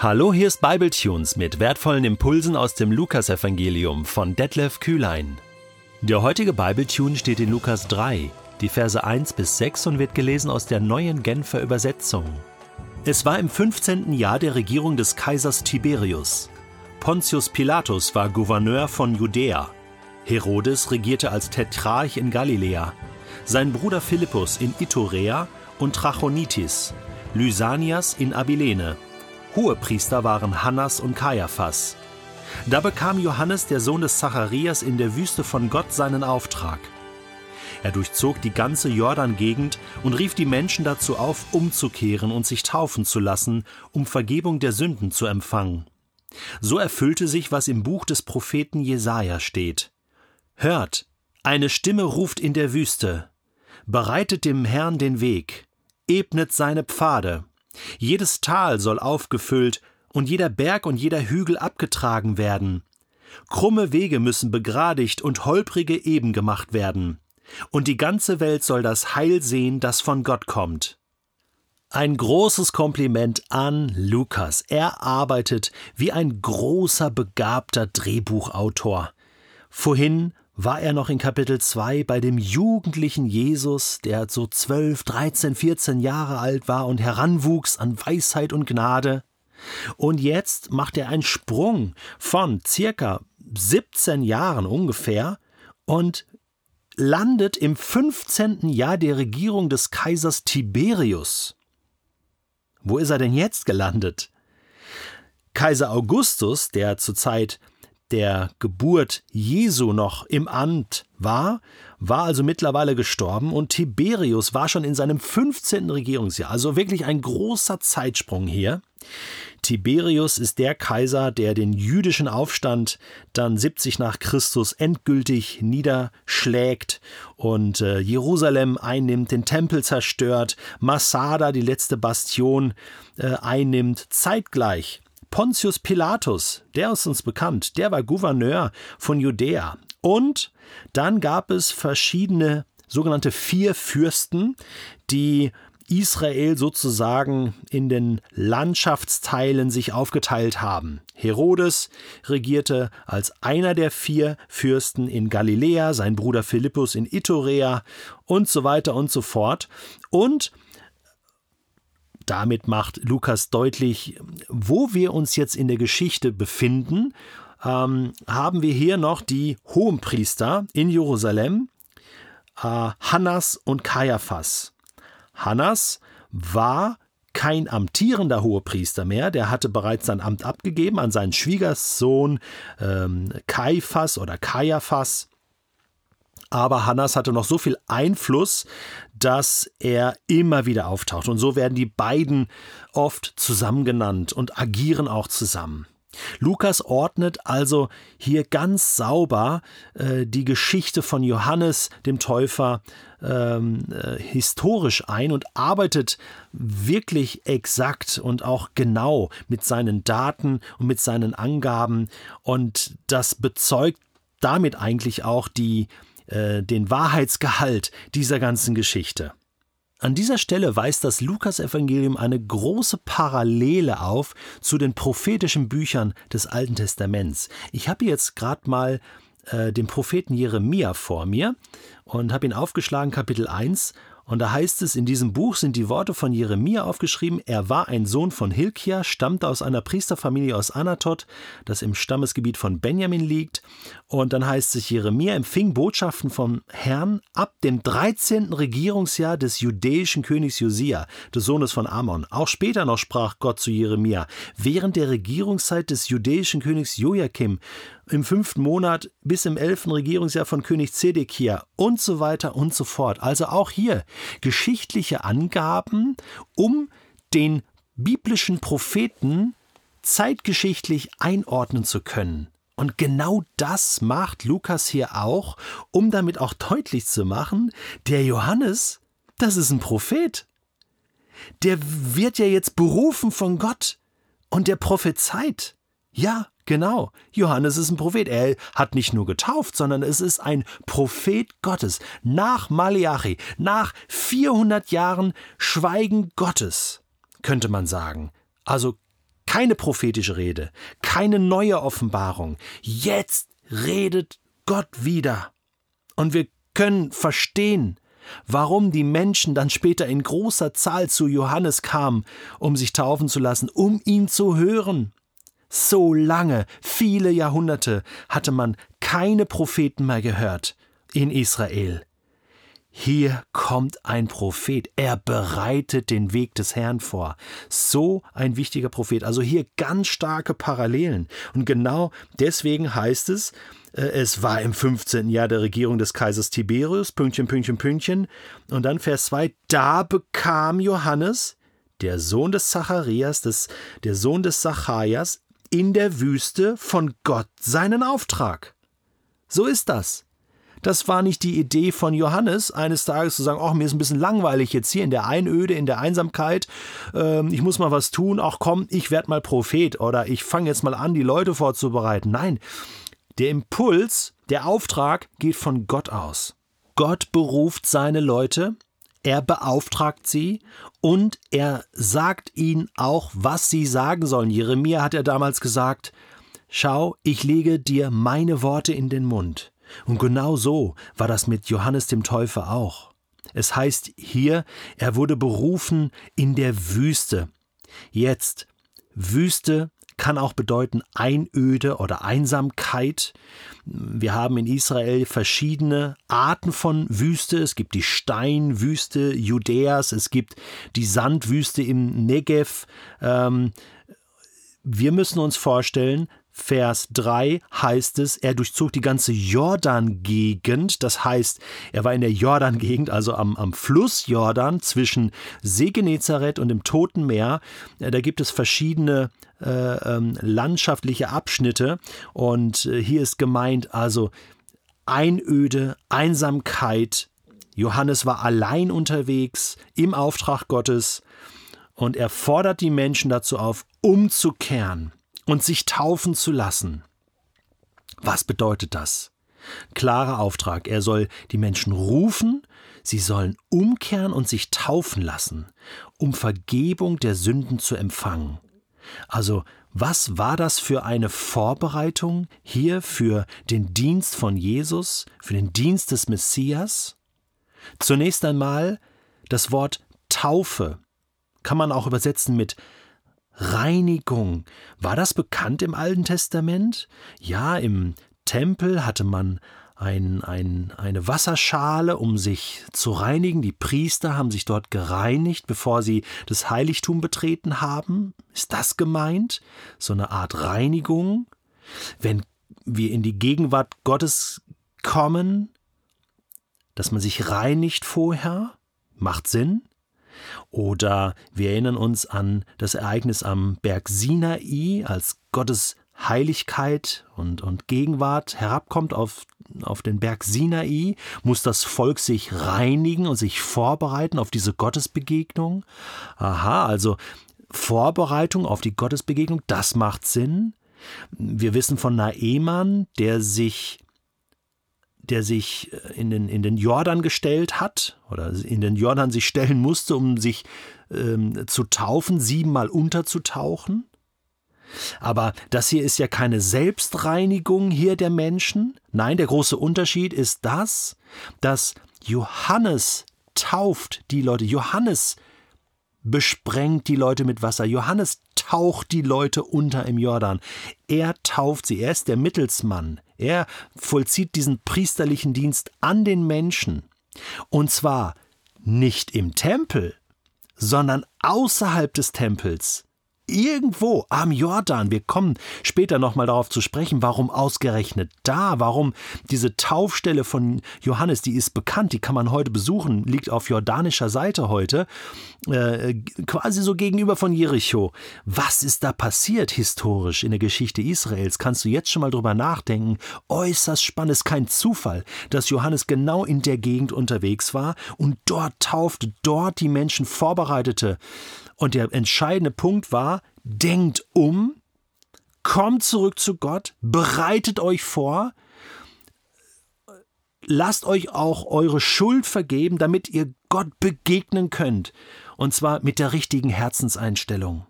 Hallo, hier ist Bibletunes mit wertvollen Impulsen aus dem Lukasevangelium von Detlef Kühlein. Der heutige Bibletune steht in Lukas 3, die Verse 1 bis 6 und wird gelesen aus der neuen Genfer Übersetzung. Es war im 15. Jahr der Regierung des Kaisers Tiberius. Pontius Pilatus war Gouverneur von Judäa. Herodes regierte als Tetrarch in Galiläa. Sein Bruder Philippus in Iturea und Trachonitis. Lysanias in Abilene Hohepriester waren Hannas und Kaiaphas. Da bekam Johannes, der Sohn des Zacharias, in der Wüste von Gott seinen Auftrag. Er durchzog die ganze Jordan-Gegend und rief die Menschen dazu auf, umzukehren und sich taufen zu lassen, um Vergebung der Sünden zu empfangen. So erfüllte sich, was im Buch des Propheten Jesaja steht. Hört, eine Stimme ruft in der Wüste. Bereitet dem Herrn den Weg, ebnet seine Pfade. Jedes Tal soll aufgefüllt und jeder Berg und jeder Hügel abgetragen werden. Krumme Wege müssen begradigt und holprige eben gemacht werden. Und die ganze Welt soll das Heil sehen, das von Gott kommt. Ein großes Kompliment an Lukas. Er arbeitet wie ein großer, begabter Drehbuchautor. Vorhin war er noch in Kapitel 2 bei dem jugendlichen Jesus, der so 12, 13, 14 Jahre alt war und heranwuchs an Weisheit und Gnade. Und jetzt macht er einen Sprung von circa 17 Jahren ungefähr und landet im 15. Jahr der Regierung des Kaisers Tiberius. Wo ist er denn jetzt gelandet? Kaiser Augustus, der zur Zeit der Geburt Jesu noch im Amt war, war also mittlerweile gestorben und Tiberius war schon in seinem 15. Regierungsjahr, also wirklich ein großer Zeitsprung hier. Tiberius ist der Kaiser, der den jüdischen Aufstand dann 70 nach Christus endgültig niederschlägt und äh, Jerusalem einnimmt, den Tempel zerstört, Masada, die letzte Bastion, äh, einnimmt, zeitgleich Pontius Pilatus, der ist uns bekannt, der war Gouverneur von Judäa. Und dann gab es verschiedene sogenannte vier Fürsten, die Israel sozusagen in den Landschaftsteilen sich aufgeteilt haben. Herodes regierte als einer der vier Fürsten in Galiläa, sein Bruder Philippus in Iturea und so weiter und so fort. Und damit macht Lukas deutlich, wo wir uns jetzt in der Geschichte befinden. Ähm, haben wir hier noch die Hohenpriester in Jerusalem, äh, Hannas und Kaiaphas. Hannas war kein amtierender Hohepriester mehr, der hatte bereits sein Amt abgegeben an seinen Schwiegersohn ähm, Kaiphas oder Kaiaphas. Aber Hannas hatte noch so viel Einfluss, dass er immer wieder auftaucht. Und so werden die beiden oft zusammen genannt und agieren auch zusammen. Lukas ordnet also hier ganz sauber äh, die Geschichte von Johannes dem Täufer ähm, äh, historisch ein und arbeitet wirklich exakt und auch genau mit seinen Daten und mit seinen Angaben. Und das bezeugt damit eigentlich auch die äh, den Wahrheitsgehalt dieser ganzen Geschichte. An dieser Stelle weist das Lukasevangelium eine große Parallele auf zu den prophetischen Büchern des Alten Testaments. Ich habe jetzt gerade mal äh, den Propheten Jeremia vor mir und habe ihn aufgeschlagen, Kapitel 1, und da heißt es, in diesem Buch sind die Worte von Jeremia aufgeschrieben. Er war ein Sohn von Hilkia, stammte aus einer Priesterfamilie aus Anatot, das im Stammesgebiet von Benjamin liegt. Und dann heißt es, Jeremia empfing Botschaften vom Herrn ab dem 13. Regierungsjahr des judäischen Königs Josia, des Sohnes von Ammon. Auch später noch sprach Gott zu Jeremia. Während der Regierungszeit des judäischen Königs Joachim im fünften Monat bis im elften Regierungsjahr von König Zedekia und so weiter und so fort. Also auch hier geschichtliche Angaben, um den biblischen Propheten zeitgeschichtlich einordnen zu können. Und genau das macht Lukas hier auch, um damit auch deutlich zu machen, der Johannes, das ist ein Prophet. Der wird ja jetzt berufen von Gott und der prophezeit. Ja, genau. Johannes ist ein Prophet. Er hat nicht nur getauft, sondern es ist ein Prophet Gottes. Nach Maleachi, nach 400 Jahren Schweigen Gottes, könnte man sagen. Also keine prophetische Rede, keine neue Offenbarung. Jetzt redet Gott wieder. Und wir können verstehen, warum die Menschen dann später in großer Zahl zu Johannes kamen, um sich taufen zu lassen, um ihn zu hören. So lange, viele Jahrhunderte hatte man keine Propheten mehr gehört in Israel. Hier kommt ein Prophet, er bereitet den Weg des Herrn vor. So ein wichtiger Prophet. Also hier ganz starke Parallelen. Und genau deswegen heißt es, äh, es war im 15. Jahr der Regierung des Kaisers Tiberius, Pünktchen, Pünktchen, Pünktchen. Und dann Vers 2, da bekam Johannes, der Sohn des Zacharias, des, der Sohn des Zacharias, in der Wüste von Gott seinen Auftrag. So ist das. Das war nicht die Idee von Johannes, eines Tages zu sagen, ach, mir ist ein bisschen langweilig jetzt hier in der Einöde, in der Einsamkeit, ähm, ich muss mal was tun, ach komm, ich werde mal Prophet oder ich fange jetzt mal an, die Leute vorzubereiten. Nein, der Impuls, der Auftrag geht von Gott aus. Gott beruft seine Leute, er beauftragt sie und er sagt ihnen auch, was sie sagen sollen. Jeremia hat er damals gesagt, Schau, ich lege dir meine Worte in den Mund. Und genau so war das mit Johannes dem Täufer auch. Es heißt hier, er wurde berufen in der Wüste. Jetzt, Wüste kann auch bedeuten Einöde oder Einsamkeit. Wir haben in Israel verschiedene Arten von Wüste. Es gibt die Steinwüste Judäas, es gibt die Sandwüste im Negev. Ähm, wir müssen uns vorstellen, Vers 3 heißt es, er durchzog die ganze Jordan-Gegend. Das heißt, er war in der Jordan-Gegend, also am, am Fluss Jordan zwischen See Genezareth und dem Toten Meer. Äh, da gibt es verschiedene äh, ähm, landschaftliche Abschnitte und äh, hier ist gemeint also Einöde, Einsamkeit. Johannes war allein unterwegs im Auftrag Gottes und er fordert die Menschen dazu auf, umzukehren und sich taufen zu lassen. Was bedeutet das? Klarer Auftrag, er soll die Menschen rufen, sie sollen umkehren und sich taufen lassen, um Vergebung der Sünden zu empfangen. Also, was war das für eine Vorbereitung hier für den Dienst von Jesus, für den Dienst des Messias? Zunächst einmal das Wort Taufe kann man auch übersetzen mit Reinigung. War das bekannt im Alten Testament? Ja, im Tempel hatte man ein, ein, eine Wasserschale, um sich zu reinigen. Die Priester haben sich dort gereinigt, bevor sie das Heiligtum betreten haben. Ist das gemeint? So eine Art Reinigung? Wenn wir in die Gegenwart Gottes kommen, dass man sich reinigt vorher? Macht Sinn? Oder wir erinnern uns an das Ereignis am Berg Sinai, als Gottes Heiligkeit und, und Gegenwart herabkommt auf, auf den Berg Sinai, muss das Volk sich reinigen und sich vorbereiten auf diese Gottesbegegnung. Aha, also Vorbereitung auf die Gottesbegegnung, das macht Sinn. Wir wissen von Naemann, der sich der sich äh, in den, in den Jordan gestellt hat oder in den Jordan sich stellen musste, um sich ähm, zu taufen, siebenmal unterzutauchen. Aber das hier ist ja keine Selbstreinigung hier der Menschen. Nein, der große Unterschied ist das, dass Johannes tauft die Leute. Johannes besprengt die Leute mit Wasser. Johannes taucht die Leute unter im Jordan. Er tauft sie. Er ist der Mittelsmann. Er vollzieht diesen priesterlichen Dienst an den Menschen. Und zwar nicht im Tempel, sondern außerhalb des Tempels irgendwo am Jordan. Wir kommen später nochmal darauf zu sprechen, warum ausgerechnet da, warum diese Taufstelle von Johannes, die ist bekannt, die kann man heute besuchen, liegt auf jordanischer Seite heute, äh, quasi so gegenüber von Jericho. Was ist da passiert historisch in der Geschichte Israels? Kannst du jetzt schon mal drüber nachdenken? Äußerst spannend, ist kein Zufall, dass Johannes genau in der Gegend unterwegs war und dort taufte, dort die Menschen vorbereitete. Und der entscheidende Punkt war, denkt um, kommt zurück zu Gott, bereitet euch vor, lasst euch auch eure Schuld vergeben, damit ihr Gott begegnen könnt. Und zwar mit der richtigen Herzenseinstellung.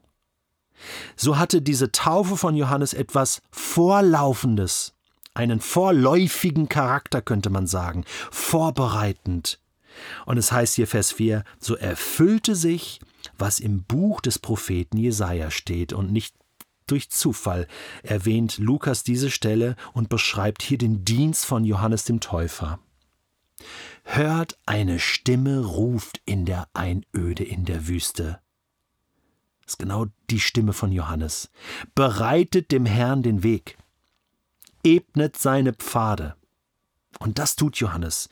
So hatte diese Taufe von Johannes etwas Vorlaufendes, einen vorläufigen Charakter könnte man sagen, vorbereitend. Und es heißt hier Vers 4, so erfüllte sich, was im Buch des Propheten Jesaja steht und nicht durch Zufall erwähnt Lukas diese Stelle und beschreibt hier den Dienst von Johannes dem Täufer. Hört eine Stimme ruft in der Einöde in der Wüste. Das ist genau die Stimme von Johannes. Bereitet dem Herrn den Weg. Ebnet seine Pfade. Und das tut Johannes.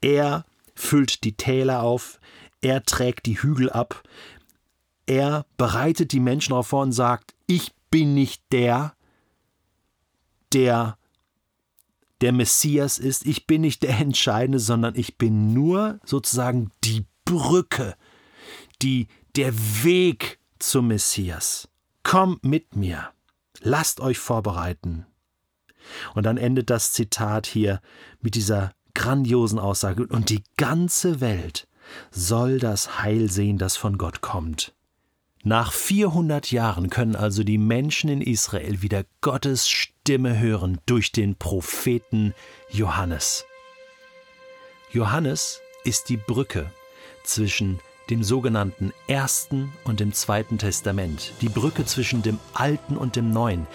Er füllt die Täler auf, er trägt die Hügel ab, er bereitet die Menschen darauf vor und sagt, ich bin nicht der, der der Messias ist, ich bin nicht der Entscheidende, sondern ich bin nur sozusagen die Brücke, die, der Weg zum Messias. Kommt mit mir, lasst euch vorbereiten. Und dann endet das Zitat hier mit dieser grandiosen Aussage, und die ganze Welt soll das Heil sehen, das von Gott kommt. Nach 400 Jahren können also die Menschen in Israel wieder Gottes Stimme hören durch den Propheten Johannes. Johannes ist die Brücke zwischen dem sogenannten Ersten und dem Zweiten Testament, die Brücke zwischen dem Alten und dem Neuen,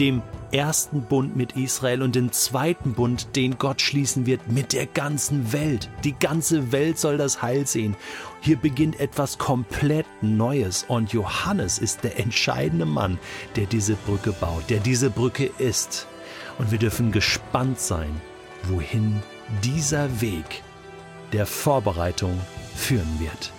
dem ersten Bund mit Israel und dem zweiten Bund, den Gott schließen wird mit der ganzen Welt. Die ganze Welt soll das Heil sehen. Hier beginnt etwas komplett Neues und Johannes ist der entscheidende Mann, der diese Brücke baut, der diese Brücke ist. Und wir dürfen gespannt sein, wohin dieser Weg der Vorbereitung führen wird.